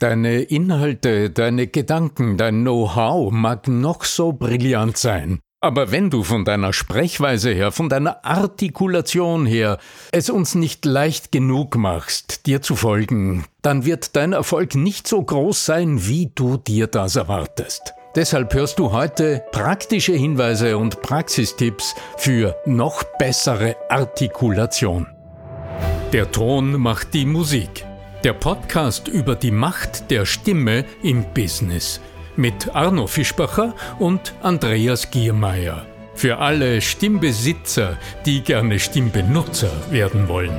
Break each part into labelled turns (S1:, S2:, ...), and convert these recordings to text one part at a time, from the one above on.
S1: Deine Inhalte, deine Gedanken, dein Know-how mag noch so brillant sein. Aber wenn du von deiner Sprechweise her, von deiner Artikulation her es uns nicht leicht genug machst, dir zu folgen, dann wird dein Erfolg nicht so groß sein, wie du dir das erwartest. Deshalb hörst du heute praktische Hinweise und Praxistipps für noch bessere Artikulation. Der Ton macht die Musik. Der Podcast über die Macht der Stimme im Business mit Arno Fischbacher und Andreas Giermeier. Für alle Stimmbesitzer, die gerne Stimmbenutzer werden wollen.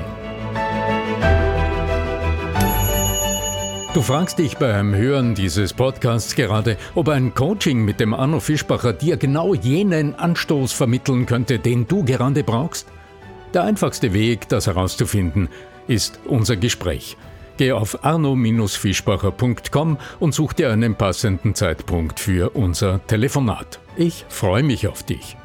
S1: Du fragst dich beim Hören dieses Podcasts gerade, ob ein Coaching mit dem Arno Fischbacher dir genau jenen Anstoß vermitteln könnte, den du gerade brauchst? Der einfachste Weg, das herauszufinden, ist unser Gespräch. Geh auf arno-fischbacher.com und such dir einen passenden Zeitpunkt für unser Telefonat. Ich freue mich auf dich.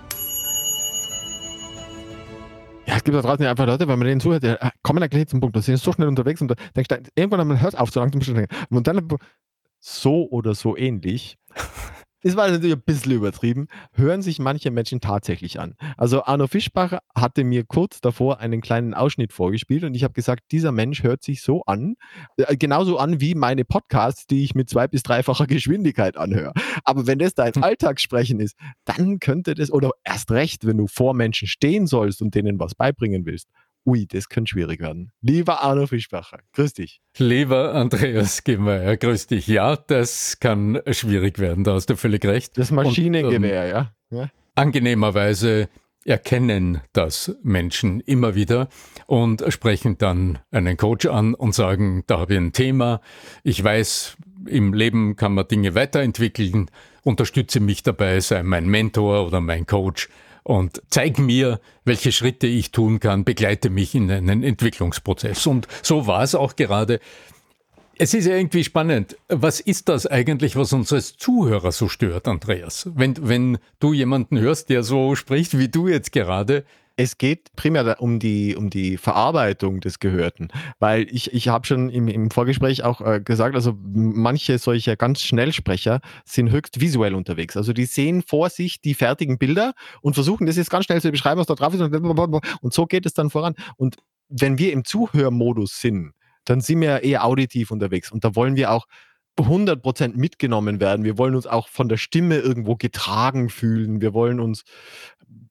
S2: Ja, es gibt da draußen einfach Leute, wenn man denen zuhört, die kommen dann gleich zum Punkt, da sind so schnell unterwegs und da denkst du, irgendwann hört auf, so langsam Und dann so oder so ähnlich das war natürlich ein bisschen übertrieben, hören sich manche Menschen tatsächlich an. Also Arno Fischbach hatte mir kurz davor einen kleinen Ausschnitt vorgespielt und ich habe gesagt, dieser Mensch hört sich so an, äh, genauso an wie meine Podcasts, die ich mit zwei- bis dreifacher Geschwindigkeit anhöre. Aber wenn das dein hm. Alltagssprechen ist, dann könnte das, oder erst recht, wenn du vor Menschen stehen sollst und denen was beibringen willst, ui, das könnte schwierig werden. Lieber Arno Fischbacher, grüß dich.
S1: Lieber Andreas Gimmer, grüß dich. Ja, das kann schwierig werden, da hast du völlig recht.
S2: Das Maschinengewehr, Und, ähm, ja. ja.
S1: Angenehmerweise erkennen das Menschen immer wieder und sprechen dann einen Coach an und sagen, da habe ich ein Thema, ich weiß, im Leben kann man Dinge weiterentwickeln, unterstütze mich dabei, sei mein Mentor oder mein Coach und zeig mir, welche Schritte ich tun kann, begleite mich in einen Entwicklungsprozess. Und so war es auch gerade. Es ist ja irgendwie spannend. Was ist das eigentlich, was uns als Zuhörer so stört, Andreas? Wenn, wenn du jemanden hörst, der so spricht wie du jetzt gerade,
S2: es geht primär um die, um die Verarbeitung des Gehörten, weil ich, ich habe schon im, im Vorgespräch auch äh, gesagt, also manche solche ganz Schnellsprecher sind höchst visuell unterwegs. Also die sehen vor sich die fertigen Bilder und versuchen das jetzt ganz schnell zu beschreiben, was da drauf ist und, und so geht es dann voran. Und wenn wir im Zuhörmodus sind, dann sind wir eher auditiv unterwegs und da wollen wir auch 100% mitgenommen werden. Wir wollen uns auch von der Stimme irgendwo getragen fühlen. Wir wollen uns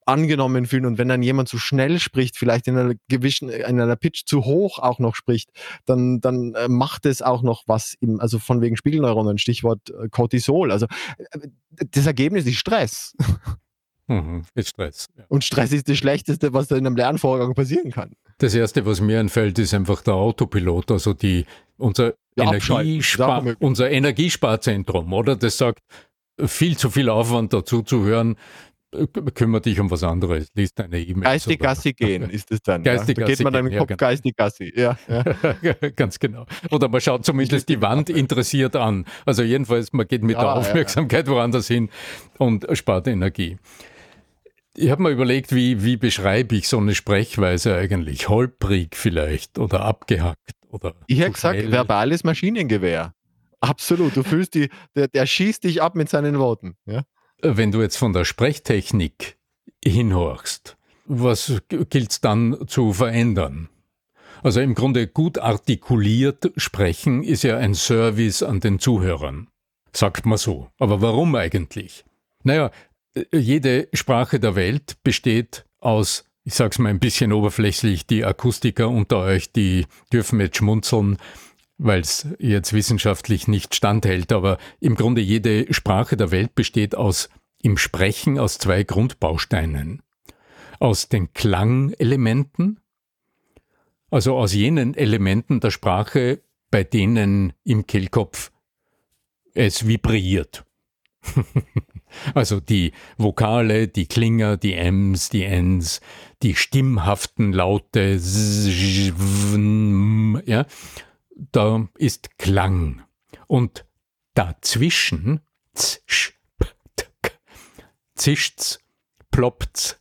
S2: angenommen fühlen. Und wenn dann jemand zu schnell spricht, vielleicht in einer gewissen, in einer Pitch zu hoch auch noch spricht, dann, dann äh, macht es auch noch was im, also von wegen Spiegelneuronen, Stichwort äh, Cortisol. Also äh, das Ergebnis ist Stress.
S1: Mhm, ist Stress.
S2: Ja. Und Stress ist das Schlechteste, was da in einem Lernvorgang passieren kann.
S1: Das erste, was mir einfällt, ist einfach der Autopilot, also die, unser, Energiespar, unser Energiesparzentrum, oder? Das sagt, viel zu viel Aufwand dazu zu hören, kümmere dich um was anderes, liest deine E-Mails.
S2: Geistig Gassi gehen ist es dann. Geistig ja? Da geht man dann im Kopf ja, genau. geistig Gassi. Ja, ja.
S1: Ganz genau. Oder man schaut zumindest die Wand interessiert an. Also jedenfalls, man geht mit ja, der Aufmerksamkeit woanders hin und spart Energie. Ich habe mir überlegt, wie, wie beschreibe ich so eine Sprechweise eigentlich? Holprig vielleicht oder abgehackt oder.
S2: Ich hätte gesagt, verbales Maschinengewehr. Absolut. Du fühlst die, der, der schießt dich ab mit seinen Worten. Ja?
S1: Wenn du jetzt von der Sprechtechnik hinhorchst, was gilt es dann zu verändern? Also im Grunde gut artikuliert sprechen ist ja ein Service an den Zuhörern. Sagt man so. Aber warum eigentlich? Naja, jede Sprache der Welt besteht aus, ich sag's mal ein bisschen oberflächlich, die Akustiker unter euch, die dürfen jetzt schmunzeln, weil es jetzt wissenschaftlich nicht standhält, aber im Grunde jede Sprache der Welt besteht aus im Sprechen aus zwei Grundbausteinen. Aus den Klangelementen, also aus jenen Elementen der Sprache, bei denen im Kehlkopf es vibriert. also die Vokale, die Klinger, die Ms, die Ns, die stimmhaften Laute, ja, da ist Klang. Und dazwischen zischt's, ploppt's,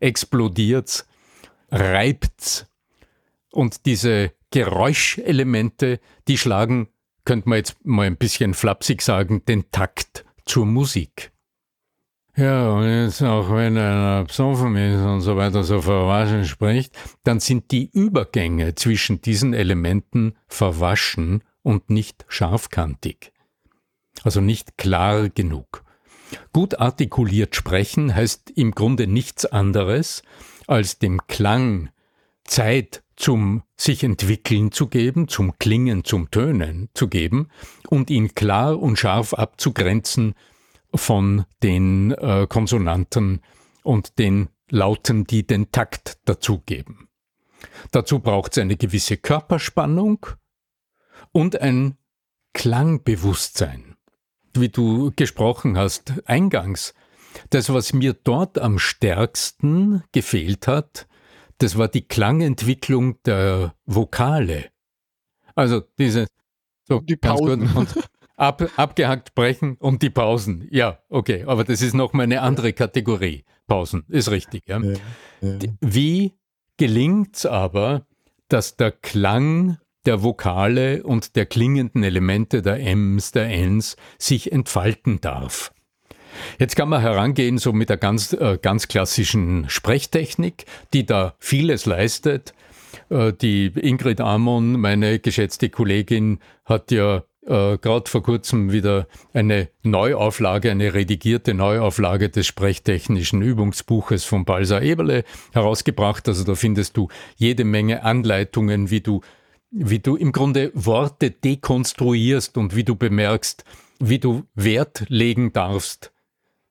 S1: explodiert's, reibt's. Und diese Geräuschelemente, die schlagen könnte man jetzt mal ein bisschen flapsig sagen, den Takt zur Musik. Ja, und jetzt auch wenn einer besoffen ist und so weiter so verwaschen spricht, dann sind die Übergänge zwischen diesen Elementen verwaschen und nicht scharfkantig. Also nicht klar genug. Gut artikuliert sprechen heißt im Grunde nichts anderes, als dem Klang Zeit zum sich entwickeln zu geben, zum Klingen, zum Tönen zu geben und ihn klar und scharf abzugrenzen von den äh, Konsonanten und den Lauten, die den Takt dazugeben. Dazu braucht es eine gewisse Körperspannung und ein Klangbewusstsein. Wie du gesprochen hast eingangs, das, was mir dort am stärksten gefehlt hat, das war die Klangentwicklung der Vokale. Also diese
S2: so die Pausen.
S1: Und ab, abgehackt brechen und die Pausen. Ja, okay, aber das ist noch mal eine andere Kategorie. Pausen, ist richtig. Ja. Ja, ja. Wie gelingt es aber, dass der Klang der Vokale und der klingenden Elemente der Ms, der Ns sich entfalten darf? Jetzt kann man herangehen so mit der ganz, äh, ganz klassischen Sprechtechnik, die da vieles leistet. Äh, die Ingrid Amon, meine geschätzte Kollegin, hat ja äh, gerade vor kurzem wieder eine Neuauflage, eine redigierte Neuauflage des sprechtechnischen Übungsbuches von Balsa Eberle herausgebracht. Also da findest du jede Menge Anleitungen, wie du, wie du im Grunde Worte dekonstruierst und wie du bemerkst, wie du Wert legen darfst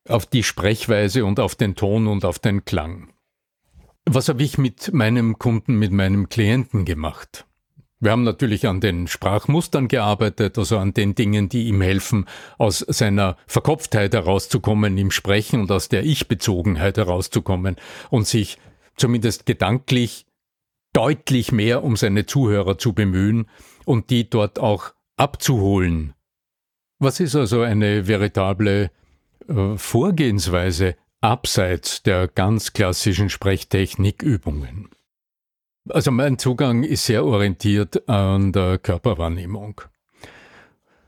S1: auf die Sprechweise und auf den Ton und auf den Klang. Was habe ich mit meinem Kunden, mit meinem Klienten gemacht? Wir haben natürlich an den Sprachmustern gearbeitet, also an den Dingen, die ihm helfen, aus seiner Verkopftheit herauszukommen im Sprechen und aus der Ich-Bezogenheit herauszukommen und sich zumindest gedanklich deutlich mehr um seine Zuhörer zu bemühen und die dort auch abzuholen. Was ist also eine veritable äh, Vorgehensweise abseits der ganz klassischen Sprechtechnikübungen. Also mein Zugang ist sehr orientiert an der Körperwahrnehmung.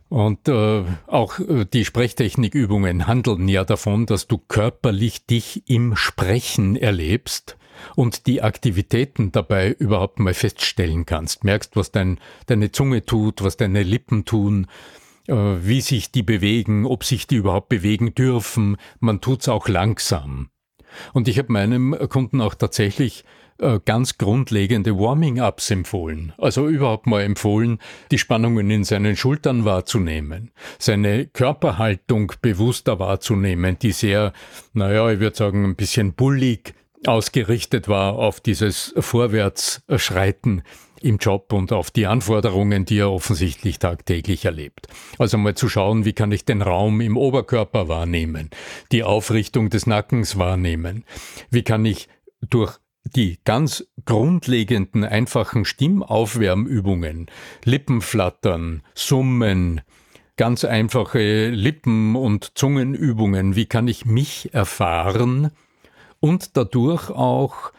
S1: Und äh, auch äh, die Sprechtechnikübungen handeln ja davon, dass du körperlich dich im Sprechen erlebst und die Aktivitäten dabei überhaupt mal feststellen kannst. Merkst, was dein, deine Zunge tut, was deine Lippen tun, äh, wie sich die bewegen, ob sich die überhaupt bewegen dürfen. Man tut's auch langsam. Und ich habe meinem Kunden auch tatsächlich äh, ganz grundlegende Warming-ups empfohlen. Also überhaupt mal empfohlen, die Spannungen in seinen Schultern wahrzunehmen, seine Körperhaltung bewusster wahrzunehmen, die sehr, naja, ich würde sagen, ein bisschen bullig ausgerichtet war auf dieses Vorwärtsschreiten im Job und auf die Anforderungen, die er offensichtlich tagtäglich erlebt. Also mal zu schauen, wie kann ich den Raum im Oberkörper wahrnehmen, die Aufrichtung des Nackens wahrnehmen, wie kann ich durch die ganz grundlegenden, einfachen Stimmaufwärmübungen, Lippenflattern, Summen, ganz einfache Lippen- und Zungenübungen, wie kann ich mich erfahren und dadurch auch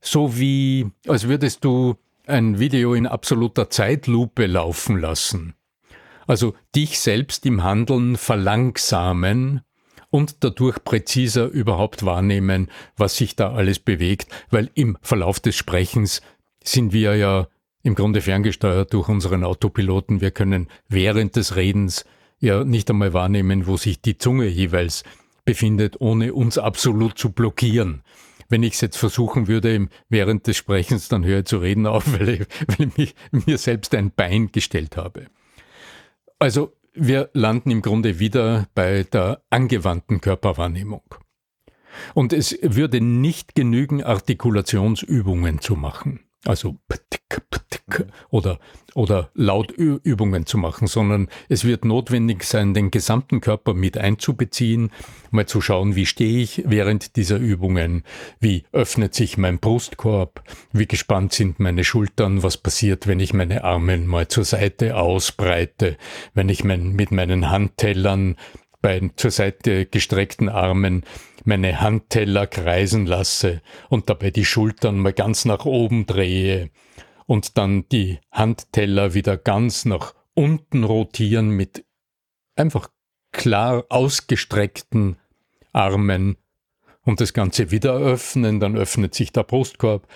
S1: so wie, als würdest du ein Video in absoluter Zeitlupe laufen lassen. Also dich selbst im Handeln verlangsamen und dadurch präziser überhaupt wahrnehmen, was sich da alles bewegt, weil im Verlauf des Sprechens sind wir ja im Grunde ferngesteuert durch unseren Autopiloten. Wir können während des Redens ja nicht einmal wahrnehmen, wo sich die Zunge jeweils befindet, ohne uns absolut zu blockieren wenn ich es jetzt versuchen würde, während des Sprechens, dann höre ich zu reden auf, weil ich, weil ich mich, mir selbst ein Bein gestellt habe. Also wir landen im Grunde wieder bei der angewandten Körperwahrnehmung. Und es würde nicht genügen, Artikulationsübungen zu machen. Also oder, oder Lautübungen zu machen, sondern es wird notwendig sein, den gesamten Körper mit einzubeziehen, mal zu schauen, wie stehe ich während dieser Übungen, wie öffnet sich mein Brustkorb, wie gespannt sind meine Schultern, was passiert, wenn ich meine Arme mal zur Seite ausbreite, wenn ich mein, mit meinen Handtellern bei zur Seite gestreckten Armen meine Handteller kreisen lasse und dabei die Schultern mal ganz nach oben drehe und dann die Handteller wieder ganz nach unten rotieren mit einfach klar ausgestreckten Armen und das Ganze wieder öffnen, dann öffnet sich der Brustkorb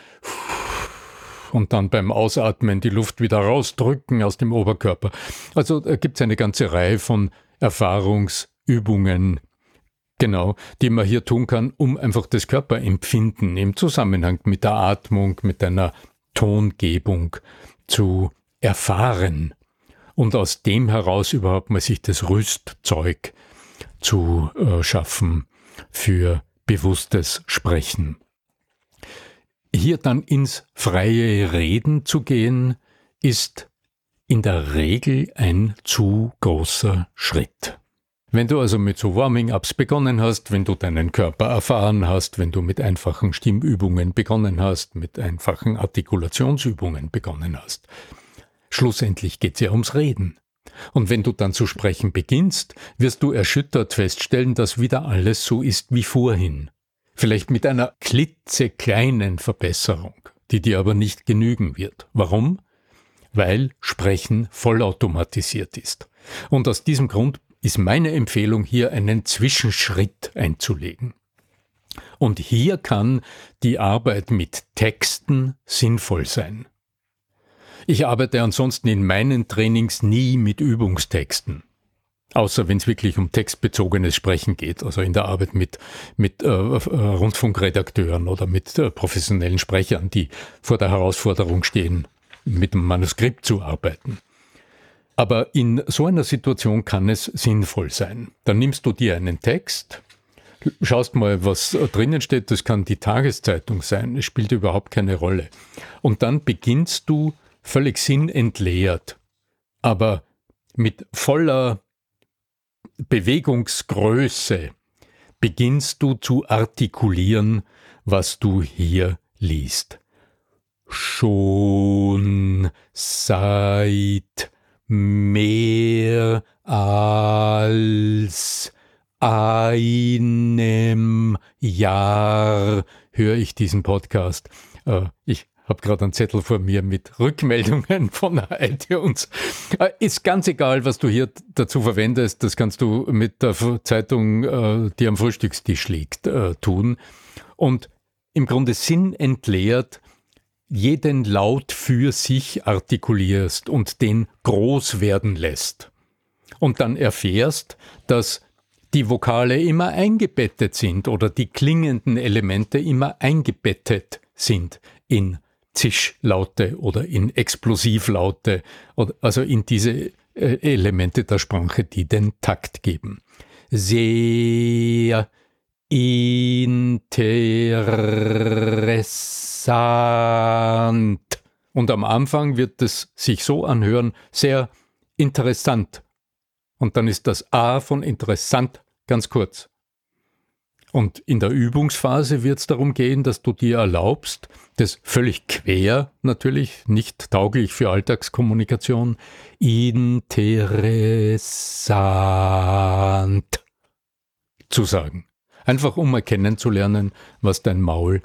S1: und dann beim Ausatmen die Luft wieder rausdrücken aus dem Oberkörper. Also da gibt es eine ganze Reihe von Erfahrungsübungen, genau, die man hier tun kann, um einfach das Körperempfinden im Zusammenhang mit der Atmung, mit einer Tongebung zu erfahren und aus dem heraus überhaupt mal sich das Rüstzeug zu äh, schaffen für bewusstes Sprechen. Hier dann ins freie Reden zu gehen, ist in der Regel ein zu großer Schritt. Wenn du also mit so Warming-ups begonnen hast, wenn du deinen Körper erfahren hast, wenn du mit einfachen Stimmübungen begonnen hast, mit einfachen Artikulationsübungen begonnen hast, schlussendlich geht es ja ums Reden. Und wenn du dann zu sprechen beginnst, wirst du erschüttert feststellen, dass wieder alles so ist wie vorhin. Vielleicht mit einer klitzekleinen Verbesserung, die dir aber nicht genügen wird. Warum? Weil Sprechen vollautomatisiert ist. Und aus diesem Grund ist meine Empfehlung hier einen Zwischenschritt einzulegen. Und hier kann die Arbeit mit Texten sinnvoll sein. Ich arbeite ansonsten in meinen Trainings nie mit Übungstexten. Außer wenn es wirklich um textbezogenes Sprechen geht, also in der Arbeit mit, mit äh, äh, Rundfunkredakteuren oder mit äh, professionellen Sprechern, die vor der Herausforderung stehen, mit dem Manuskript zu arbeiten. Aber in so einer Situation kann es sinnvoll sein. Dann nimmst du dir einen Text, schaust mal, was drinnen steht, das kann die Tageszeitung sein, es spielt überhaupt keine Rolle. Und dann beginnst du völlig sinnentleert, aber mit voller Bewegungsgröße beginnst du zu artikulieren, was du hier liest. Schon seit mehr als einem Jahr höre ich diesen Podcast. Äh, ich habe gerade einen Zettel vor mir mit Rückmeldungen von iTunes. Äh, ist ganz egal, was du hier dazu verwendest. Das kannst du mit der Zeitung, äh, die am Frühstückstisch liegt, tun. Und im Grunde sinnentleert jeden Laut für sich artikulierst und den groß werden lässt. Und dann erfährst, dass die Vokale immer eingebettet sind oder die klingenden Elemente immer eingebettet sind in Zischlaute oder in Explosivlaute, also in diese äh, Elemente der Sprache, die den Takt geben. Sehr interessant. Und am Anfang wird es sich so anhören, sehr interessant. Und dann ist das A von interessant ganz kurz. Und in der Übungsphase wird es darum gehen, dass du dir erlaubst, das völlig quer natürlich, nicht tauglich für Alltagskommunikation, interessant zu sagen. Einfach um erkennen zu lernen, was dein Maul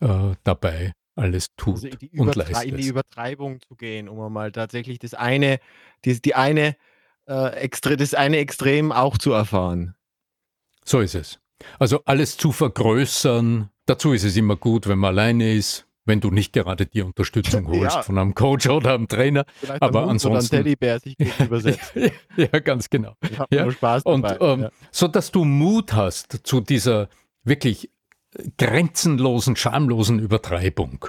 S1: äh, dabei alles tut also und leistet.
S2: In die Übertreibung zu gehen, um einmal tatsächlich das eine, die, die eine, äh, extre, das eine Extrem auch zu erfahren.
S1: So ist es. Also alles zu vergrößern, dazu ist es immer gut, wenn man alleine ist, wenn du nicht gerade die Unterstützung holst ja. von einem Coach oder einem Trainer. Vielleicht aber ansonsten. Oder Teddybär sich übersetzt. ja, ganz genau. Ja. Spaß dabei. Und ähm, ja. so dass du Mut hast zu dieser wirklich grenzenlosen, schamlosen Übertreibung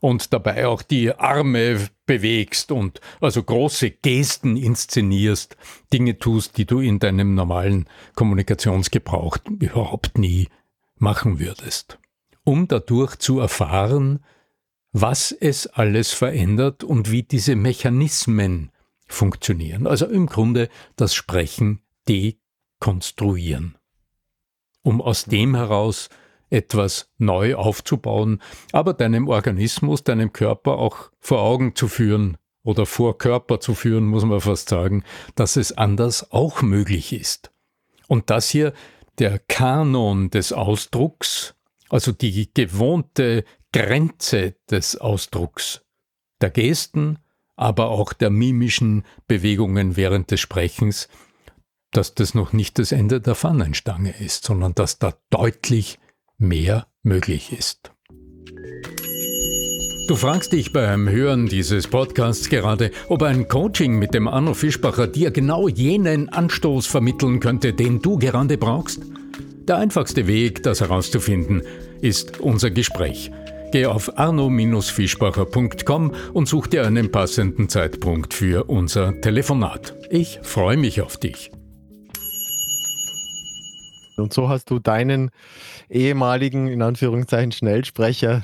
S1: und dabei auch die Arme bewegst und also große Gesten inszenierst, Dinge tust, die du in deinem normalen Kommunikationsgebrauch überhaupt nie machen würdest, um dadurch zu erfahren, was es alles verändert und wie diese Mechanismen funktionieren. Also im Grunde das Sprechen dekonstruieren, um aus dem heraus etwas neu aufzubauen, aber deinem Organismus, deinem Körper auch vor Augen zu führen oder vor Körper zu führen, muss man fast sagen, dass es anders auch möglich ist. Und das hier der Kanon des Ausdrucks, also die gewohnte Grenze des Ausdrucks, der Gesten, aber auch der mimischen Bewegungen während des Sprechens, dass das noch nicht das Ende der Fahnenstange ist, sondern dass da deutlich mehr möglich ist. Du fragst dich beim Hören dieses Podcasts gerade, ob ein Coaching mit dem Arno Fischbacher dir genau jenen Anstoß vermitteln könnte, den du gerade brauchst? Der einfachste Weg, das herauszufinden, ist unser Gespräch. Geh auf arno-fischbacher.com und such dir einen passenden Zeitpunkt für unser Telefonat. Ich freue mich auf dich.
S2: Und so hast du deinen ehemaligen, in Anführungszeichen, Schnellsprecher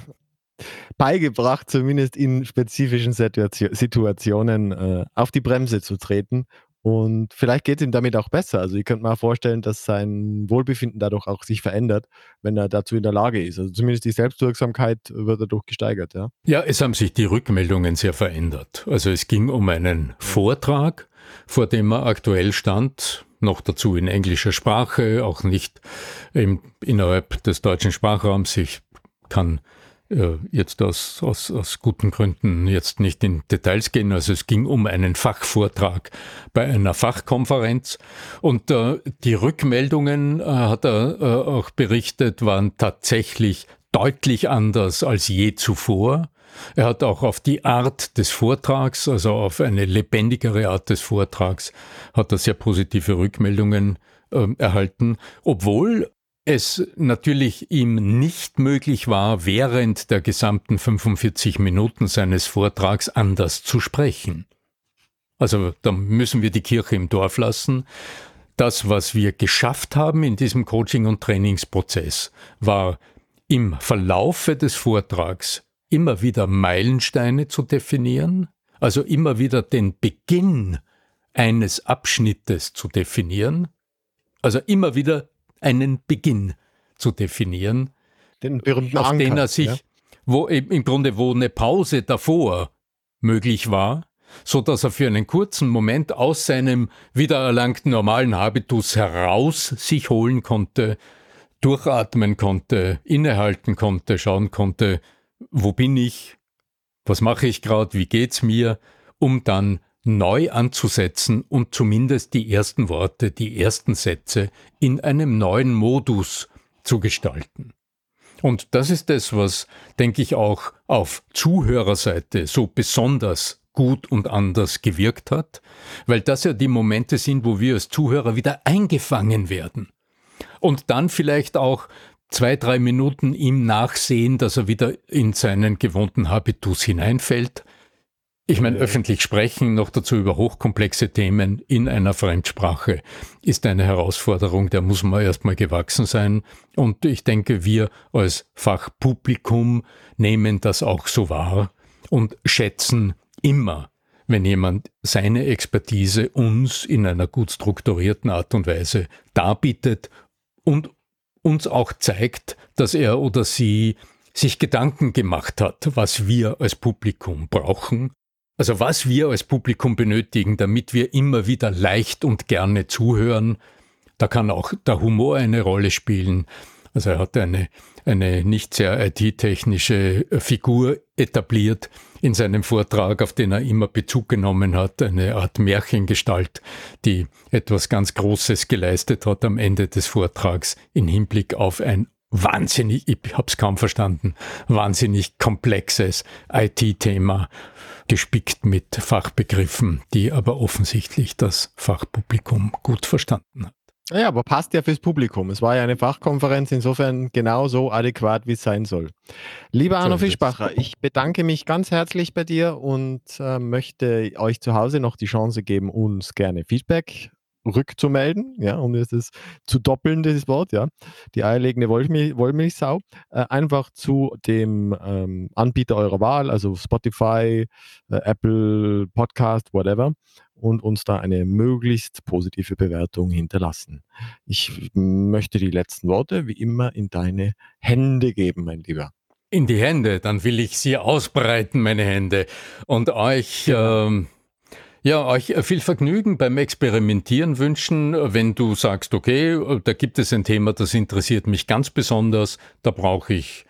S2: beigebracht, zumindest in spezifischen Situationen äh, auf die Bremse zu treten. Und vielleicht geht es ihm damit auch besser. Also ich könnte mir vorstellen, dass sein Wohlbefinden dadurch auch sich verändert, wenn er dazu in der Lage ist. Also zumindest die Selbstwirksamkeit wird dadurch gesteigert. Ja,
S1: ja es haben sich die Rückmeldungen sehr verändert. Also es ging um einen Vortrag, vor dem er aktuell stand, noch dazu in englischer Sprache, auch nicht im, innerhalb des deutschen Sprachraums. Ich kann jetzt aus, aus, aus guten Gründen jetzt nicht in Details gehen. Also es ging um einen Fachvortrag bei einer Fachkonferenz und äh, die Rückmeldungen, äh, hat er äh, auch berichtet, waren tatsächlich deutlich anders als je zuvor. Er hat auch auf die Art des Vortrags, also auf eine lebendigere Art des Vortrags, hat er sehr positive Rückmeldungen äh, erhalten, obwohl es natürlich ihm nicht möglich war, während der gesamten 45 Minuten seines Vortrags anders zu sprechen. Also da müssen wir die Kirche im Dorf lassen. Das, was wir geschafft haben in diesem Coaching- und Trainingsprozess, war im Verlaufe des Vortrags immer wieder Meilensteine zu definieren, also immer wieder den Beginn eines Abschnittes zu definieren, also immer wieder einen Beginn zu definieren,
S2: den berühmten
S1: auf
S2: Anker,
S1: den er sich, ja? wo im Grunde wo eine Pause davor möglich war, so dass er für einen kurzen Moment aus seinem wiedererlangten normalen Habitus heraus sich holen konnte, durchatmen konnte, innehalten konnte, schauen konnte, wo bin ich, was mache ich gerade, wie geht's mir, um dann neu anzusetzen und zumindest die ersten Worte, die ersten Sätze in einem neuen Modus zu gestalten. Und das ist es, was, denke ich, auch auf Zuhörerseite so besonders gut und anders gewirkt hat, weil das ja die Momente sind, wo wir als Zuhörer wieder eingefangen werden. Und dann vielleicht auch zwei, drei Minuten ihm nachsehen, dass er wieder in seinen gewohnten Habitus hineinfällt, ich meine, öffentlich sprechen, noch dazu über hochkomplexe Themen in einer Fremdsprache, ist eine Herausforderung, der muss man erstmal gewachsen sein. Und ich denke, wir als Fachpublikum nehmen das auch so wahr und schätzen immer, wenn jemand seine Expertise uns in einer gut strukturierten Art und Weise darbietet und uns auch zeigt, dass er oder sie sich Gedanken gemacht hat, was wir als Publikum brauchen also was wir als Publikum benötigen, damit wir immer wieder leicht und gerne zuhören, da kann auch der Humor eine Rolle spielen. Also er hat eine, eine nicht sehr IT-technische Figur etabliert in seinem Vortrag, auf den er immer Bezug genommen hat, eine Art Märchengestalt, die etwas ganz Großes geleistet hat am Ende des Vortrags in Hinblick auf ein wahnsinnig, ich habe es kaum verstanden, wahnsinnig komplexes IT-Thema, gespickt mit Fachbegriffen, die aber offensichtlich das Fachpublikum gut verstanden hat.
S2: Ja, aber passt ja fürs Publikum. Es war ja eine Fachkonferenz, insofern genau so adäquat, wie es sein soll. Lieber Arno Fischbacher, ich bedanke mich ganz herzlich bei dir und äh, möchte euch zu Hause noch die Chance geben, uns gerne Feedback rückzumelden, ja, um das zu doppeln, dieses Wort, ja, die eierlegende Wollmilch, Wollmilchsau, äh, einfach zu dem ähm, Anbieter eurer Wahl, also Spotify, äh, Apple Podcast, whatever, und uns da eine möglichst positive Bewertung hinterlassen. Ich möchte die letzten Worte wie immer in deine Hände geben, mein Lieber.
S1: In die Hände, dann will ich sie ausbreiten, meine Hände, und euch. Genau. Ähm ja, euch viel Vergnügen beim Experimentieren wünschen, wenn du sagst, okay, da gibt es ein Thema, das interessiert mich ganz besonders, da brauche ich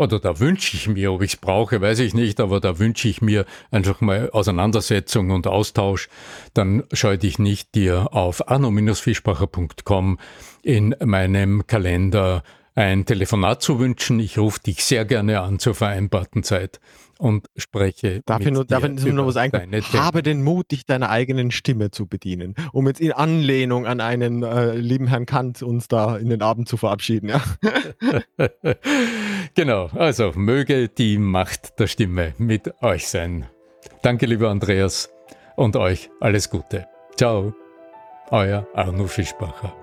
S1: oder da wünsche ich mir, ob ich es brauche, weiß ich nicht, aber da wünsche ich mir einfach mal Auseinandersetzung und Austausch, dann scheue dich nicht, dir auf arno-fischbacher.com in meinem Kalender ein Telefonat zu wünschen. Ich rufe dich sehr gerne an zur vereinbarten Zeit und spreche.
S2: Darf ich nur, darf ich nur was sagen? Habe den Mut, dich deiner eigenen Stimme zu bedienen, um jetzt in Anlehnung an einen äh, lieben Herrn Kant uns da in den Abend zu verabschieden. Ja?
S1: genau, also möge die Macht der Stimme mit euch sein. Danke, lieber Andreas, und euch alles Gute. Ciao, euer Arno Fischbacher.